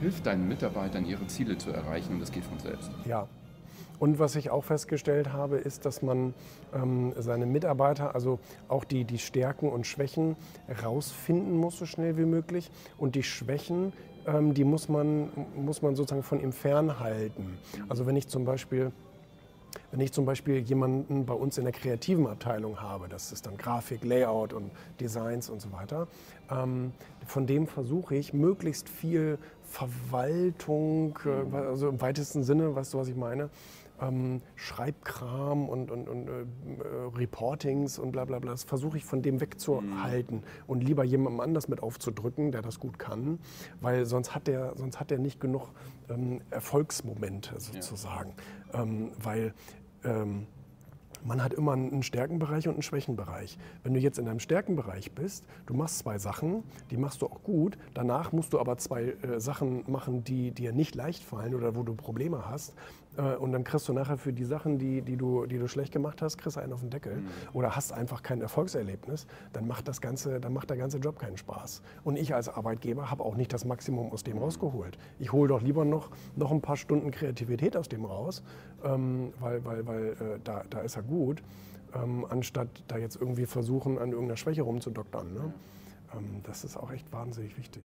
hilft deinen Mitarbeitern, ihre Ziele zu erreichen und das geht von selbst. Ja, und was ich auch festgestellt habe, ist, dass man ähm, seine Mitarbeiter, also auch die, die Stärken und Schwächen rausfinden muss, so schnell wie möglich. Und die Schwächen, ähm, die muss man, muss man sozusagen von ihm fernhalten. Also wenn ich zum Beispiel wenn ich zum Beispiel jemanden bei uns in der kreativen Abteilung habe, das ist dann Grafik, Layout und Designs und so weiter, ähm, von dem versuche ich möglichst viel Verwaltung, äh, also im weitesten Sinne, weißt du, was ich meine, ähm, Schreibkram und, und, und äh, Reportings und bla bla bla, das versuche ich von dem wegzuhalten mhm. und lieber jemandem anders mit aufzudrücken, der das gut kann, weil sonst hat der, sonst hat der nicht genug ähm, Erfolgsmomente sozusagen. Ja. Ähm, weil ähm, man hat immer einen Stärkenbereich und einen Schwächenbereich. Wenn du jetzt in einem Stärkenbereich bist, du machst zwei Sachen, die machst du auch gut, danach musst du aber zwei äh, Sachen machen, die dir nicht leicht fallen oder wo du Probleme hast, und dann kriegst du nachher für die Sachen, die, die, du, die du schlecht gemacht hast, kriegst du einen auf den Deckel mhm. oder hast einfach kein Erfolgserlebnis, dann macht, das ganze, dann macht der ganze Job keinen Spaß. Und ich als Arbeitgeber habe auch nicht das Maximum aus dem mhm. rausgeholt. Ich hole doch lieber noch, noch ein paar Stunden Kreativität aus dem raus, ähm, weil, weil, weil äh, da, da ist er gut, ähm, anstatt da jetzt irgendwie versuchen, an irgendeiner Schwäche rumzudoktern. Ne? Ähm, das ist auch echt wahnsinnig wichtig.